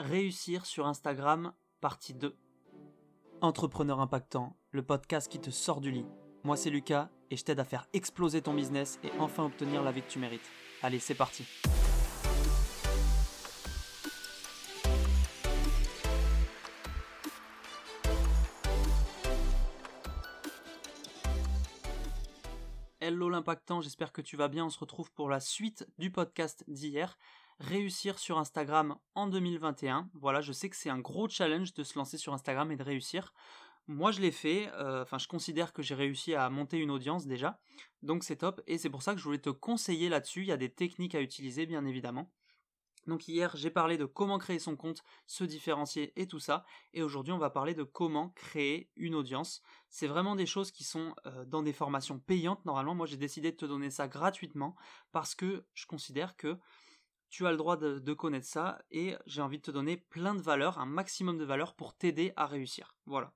Réussir sur Instagram, partie 2. Entrepreneur impactant, le podcast qui te sort du lit. Moi c'est Lucas et je t'aide à faire exploser ton business et enfin obtenir la vie que tu mérites. Allez, c'est parti. Hello l'impactant, j'espère que tu vas bien. On se retrouve pour la suite du podcast d'hier. Réussir sur Instagram en 2021. Voilà, je sais que c'est un gros challenge de se lancer sur Instagram et de réussir. Moi je l'ai fait, euh, enfin je considère que j'ai réussi à monter une audience déjà, donc c'est top, et c'est pour ça que je voulais te conseiller là-dessus, il y a des techniques à utiliser bien évidemment. Donc hier, j'ai parlé de comment créer son compte, se différencier et tout ça. Et aujourd'hui, on va parler de comment créer une audience. C'est vraiment des choses qui sont euh, dans des formations payantes. Normalement, moi, j'ai décidé de te donner ça gratuitement parce que je considère que tu as le droit de, connaître ça et j'ai envie de te donner plein de valeurs, un maximum de valeurs pour t'aider à réussir. Voilà.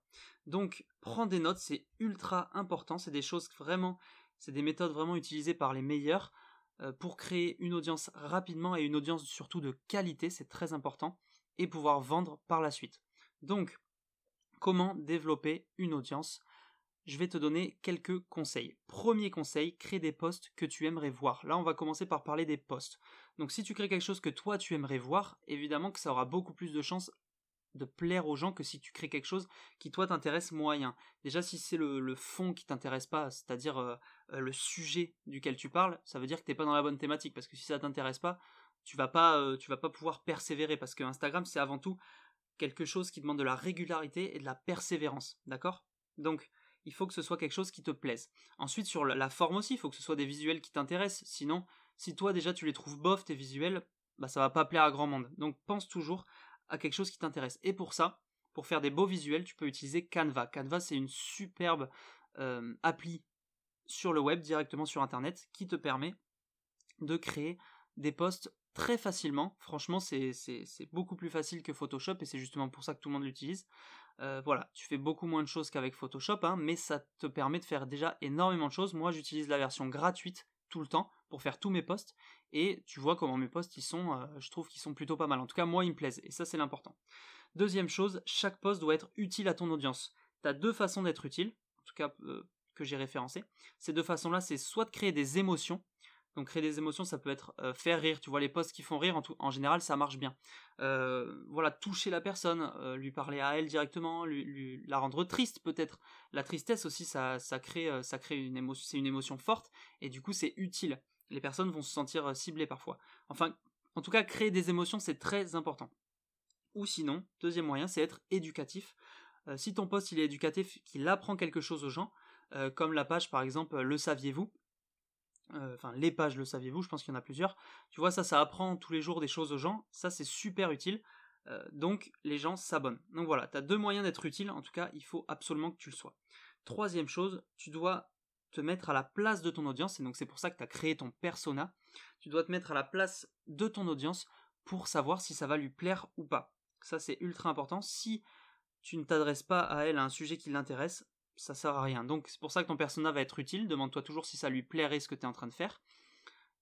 Donc, prends des notes, c'est ultra important. C'est des choses vraiment, c'est des méthodes vraiment utilisées par les meilleurs. Euh, pour créer une audience rapidement et une audience surtout de qualité, c'est très important, et pouvoir vendre par la suite. Donc, comment développer une audience? Je vais te donner quelques conseils. Premier conseil, crée des posts que tu aimerais voir. Là, on va commencer par parler des posts. Donc si tu crées quelque chose que toi tu aimerais voir, évidemment que ça aura beaucoup plus de chances de plaire aux gens que si tu crées quelque chose qui toi t'intéresse moyen. Déjà si c'est le, fond qui t'intéresse pas, c'est-à-dire euh, euh, le sujet duquel tu parles, ça veut dire que t'es pas dans la bonne thématique parce que si ça t'intéresse pas, tu vas pas euh, tu vas pas pouvoir persévérer parce que Instagram c'est avant tout quelque chose qui demande de la régularité et de la persévérance, d'accord? Donc il faut que ce soit quelque chose qui te plaise. Ensuite sur la forme aussi, il faut que ce soit des visuels qui t'intéressent, sinon si toi déjà tu les trouves bof tes visuels, bah ça va pas plaire à grand monde. Donc pense toujours à quelque chose qui t'intéresse. Et pour ça, pour faire des beaux visuels, tu peux utiliser Canva. Canva, c'est une superbe appli sur le web, directement sur Internet, qui te permet de créer des posts très facilement. Franchement, c'est beaucoup plus facile que Photoshop et c'est justement pour ça que tout le monde l'utilise. Euh, voilà, tu fais beaucoup moins de choses qu'avec Photoshop, hein, mais ça te permet de faire déjà énormément de choses. Moi, j'utilise la version gratuite tout le temps pour faire tous mes posts. Et tu vois comment mes posts ils sont euh, je trouve qu'ils sont plutôt pas mal. En tout cas moi ils me plaisent. Et ça c'est l'important. Deuxième chose chaque post doit être utile à ton audience. Tu as deux façons d'être utile en tout cas euh, que j'ai référencé. Ces deux façons là c'est soit de créer des émotions donc créer des émotions, ça peut être euh, faire rire. Tu vois les posts qui font rire, en, en général, ça marche bien. Euh, voilà, toucher la personne, euh, lui parler à elle directement, la rendre triste peut-être. La tristesse aussi, ça, ça crée, ça crée une émotion, c'est une émotion forte et du coup c'est utile. Les personnes vont se sentir ciblées parfois. Enfin, en tout cas, créer des émotions, c'est très important. Ou sinon, deuxième moyen, c'est être éducatif. si ton post il est éducatif, qu'il apprend quelque chose aux gens, comme la page par exemple, le saviez-vous? Enfin les pages le saviez-vous, je pense qu'il y en a plusieurs. Tu vois ça, ça apprend tous les jours des choses aux gens, ça c'est super utile. Euh, donc les gens s'abonnent. Donc voilà, tu as deux moyens d'être utile, en tout cas il faut absolument que tu le sois. Troisième chose, tu dois te mettre à la place de ton audience, et donc c'est pour ça que tu as créé ton persona. Tu dois te mettre à la place de ton audience pour savoir si ça va lui plaire ou pas. Ça c'est ultra important. Si tu ne t'adresses pas à elle à un sujet qui l'intéresse, ça sert à rien. Donc c'est pour ça que ton persona va être utile. Demande-toi toujours si ça lui plairait ce que tu es en train de faire.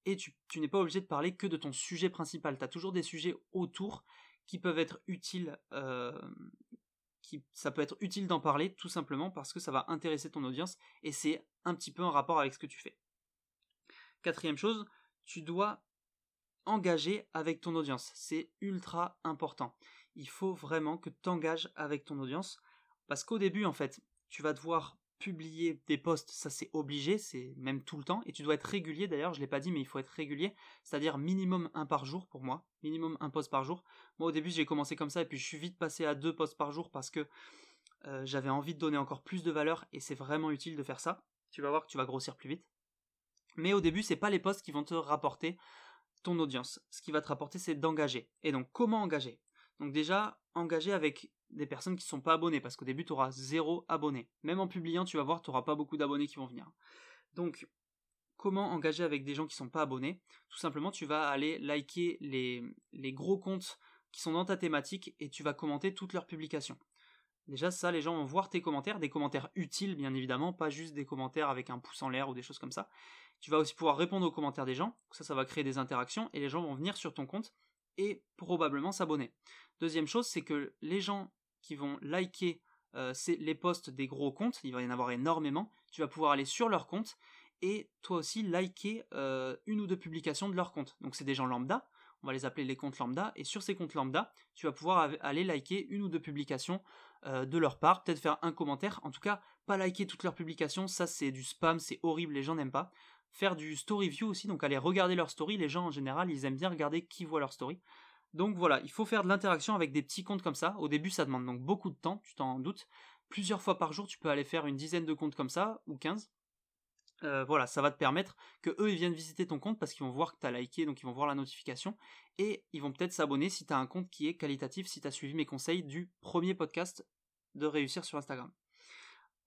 Et tu, n'es pas obligé de parler que de ton sujet principal. Tu as toujours des sujets autour qui peuvent être utiles. Euh, qui, ça peut être utile d'en parler tout simplement parce que ça va intéresser ton audience et c'est un petit peu en rapport avec ce que tu fais. Quatrième chose, tu dois engager avec ton audience. C'est ultra important. Il faut vraiment que tu t'engages avec ton audience parce qu'au début, en fait, tu vas devoir publier des posts, ça c'est obligé, c'est même tout le temps, et tu dois être régulier d'ailleurs, je l'ai pas dit, mais il faut être régulier, c'est-à-dire minimum un par jour pour moi, minimum un post par jour. Moi au début j'ai commencé comme ça, et puis je suis vite passé à deux posts par jour parce que euh, j'avais envie de donner encore plus de valeur, et c'est vraiment utile de faire ça. Tu vas voir que tu vas grossir plus vite. Mais au début, c'est pas les posts qui vont te rapporter ton audience. Ce qui va te rapporter, c'est d'engager. Et donc, comment engager? Donc déjà, engager avec des personnes qui ne sont pas abonnées, parce qu'au début, tu auras zéro abonné. Même en publiant, tu vas voir, tu n'auras pas beaucoup d'abonnés qui vont venir. Donc, comment engager avec des gens qui ne sont pas abonnés? Tout simplement, tu vas aller liker les, les gros comptes qui sont dans ta thématique et tu vas commenter toutes leurs publications. Déjà, ça, les gens vont voir tes commentaires, des commentaires utiles, bien évidemment, pas juste des commentaires avec un pouce en l'air ou des choses comme ça. Tu vas aussi pouvoir répondre aux commentaires des gens, ça, ça va créer des interactions, et les gens vont venir sur ton compte, et probablement s'abonner. Deuxième chose, c'est que les gens qui vont liker euh, les posts des gros comptes, il va y en avoir énormément, tu vas pouvoir aller sur leur compte et toi aussi liker euh, une ou deux publications de leur compte. Donc c'est des gens lambda, on va les appeler les comptes lambda, et sur ces comptes lambda, tu vas pouvoir aller liker une ou deux publications euh, de leur part, peut-être faire un commentaire, en tout cas pas liker toutes leurs publications, ça c'est du spam, c'est horrible, les gens n'aiment pas. Faire du story view aussi, donc aller regarder leur story, les gens en général ils aiment bien regarder qui voit leur story. Donc voilà, il faut faire de l'interaction avec des petits comptes comme ça. Au début, ça demande donc beaucoup de temps, tu t'en doutes. Plusieurs fois par jour, tu peux aller faire une dizaine de comptes comme ça, ou 15. Euh, voilà, ça va te permettre que eux ils viennent visiter ton compte parce qu'ils vont voir que tu as liké, donc ils vont voir la notification et ils vont peut-être s'abonner si tu as un compte qui est qualitatif, si tu as suivi mes conseils du premier podcast de réussir sur Instagram.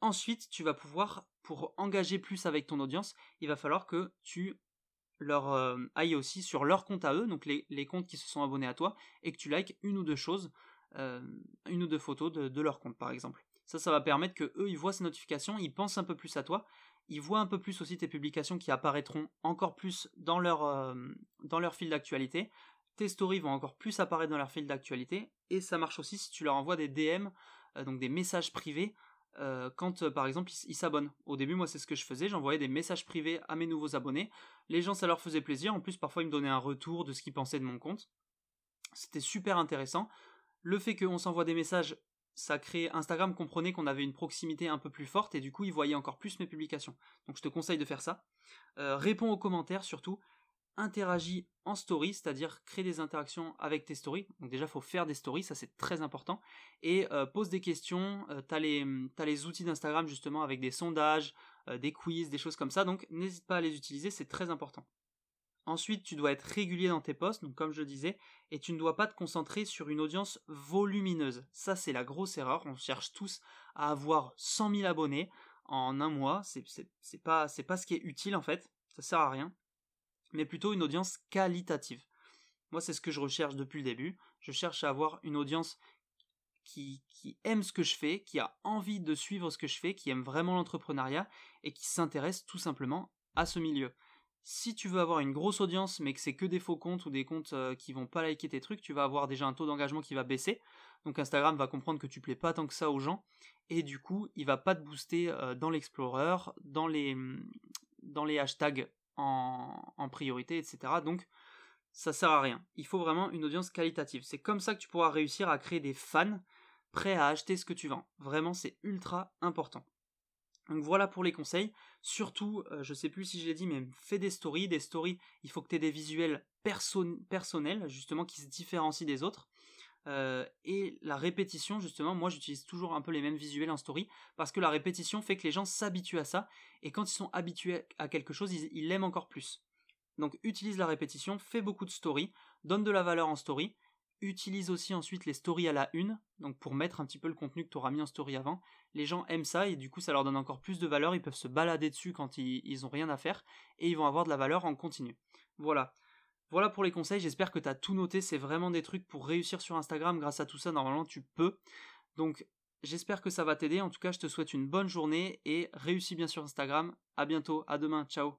Ensuite, tu vas pouvoir, pour engager plus avec ton audience, il va falloir que tu leur euh, aussi sur leur compte à eux, donc les, comptes qui se sont abonnés à toi, et que tu likes une ou deux choses, euh, une ou deux photos de, de, leur compte par exemple. Ça, ça va permettre que eux, ils voient ces notifications, ils pensent un peu plus à toi, ils voient un peu plus aussi tes publications qui apparaîtront encore plus dans leur, euh, dans leur fil d'actualité. Tes stories vont encore plus apparaître dans leur fil d'actualité. Et ça marche aussi si tu leur envoies des DM, euh, donc des messages privés, euh, quand par exemple ils s'abonnent. Au début, moi c'est ce que je faisais, j'envoyais des messages privés à mes nouveaux abonnés. Les gens, ça leur faisait plaisir. En plus, parfois ils me donnaient un retour de ce qu'ils pensaient de mon compte. C'était super intéressant. Le fait qu'on s'envoie des messages ça crée Instagram comprenait qu'on avait une proximité un peu plus forte et du coup il voyait encore plus mes publications. Donc je te conseille de faire ça. Euh, réponds aux commentaires surtout. Interagis en story, c'est-à-dire crée des interactions avec tes stories. Donc déjà, faut faire des stories, ça c'est très important. Et euh, pose des questions. Euh, tu as, les outils d'Instagram justement avec des sondages, des quiz, des choses comme ça. Donc n'hésite pas à les utiliser, c'est très important. Ensuite, tu dois être régulier dans tes posts, donc comme je disais, et tu ne dois pas te concentrer sur une audience volumineuse. Ça, c'est la grosse erreur. On cherche tous à avoir 100 000 abonnés en un mois. C'est, pas, c'est pas ce qui est utile en fait. Ça sert à rien. Mais plutôt une audience qualitative. Moi, c'est ce que je recherche depuis le début. Je cherche à avoir une audience qui, aime ce que je fais, qui a envie de suivre ce que je fais, qui aime vraiment l'entrepreneuriat et qui s'intéresse tout simplement à ce milieu. Si tu veux avoir une grosse audience mais que c'est que des faux comptes ou des comptes euh, qui vont pas liker tes trucs, tu vas avoir déjà un taux d'engagement qui va baisser. Donc Instagram va comprendre que tu plais pas tant que ça aux gens et du coup, il va pas te booster euh, dans l'Explorer, dans les dans les hashtags en, priorité, etc. Donc ça sert à rien. Il faut vraiment une audience qualitative. C'est comme ça que tu pourras réussir à créer des fans prêts à acheter ce que tu vends. Vraiment, c'est ultra important. Donc voilà pour les conseils. Surtout, je euh, je sais plus si je l'ai dit, mais fais des stories. Des stories, il faut que tu aies des visuels personnels, justement, qui se différencient des autres. Euh, et la répétition, justement, moi j'utilise toujours un peu les mêmes visuels en story, parce que la répétition fait que les gens s'habituent à ça, et quand ils sont habitués à quelque chose, ils l'aiment encore plus. Donc utilise la répétition, fais beaucoup de stories, donne de la valeur en story, utilise aussi ensuite les stories à la une, donc pour mettre un petit peu le contenu que tu auras mis en story avant. Les gens aiment ça et du coup ça leur donne encore plus de valeur, ils peuvent se balader dessus quand ils, ils ont rien à faire et ils vont avoir de la valeur en continu. Voilà. Voilà pour les conseils, j'espère que tu as tout noté, c'est vraiment des trucs pour réussir sur Instagram, grâce à tout ça normalement tu peux. Donc j'espère que ça va t'aider, en tout cas je te souhaite une bonne journée et réussis bien sur Instagram. À bientôt, à demain, ciao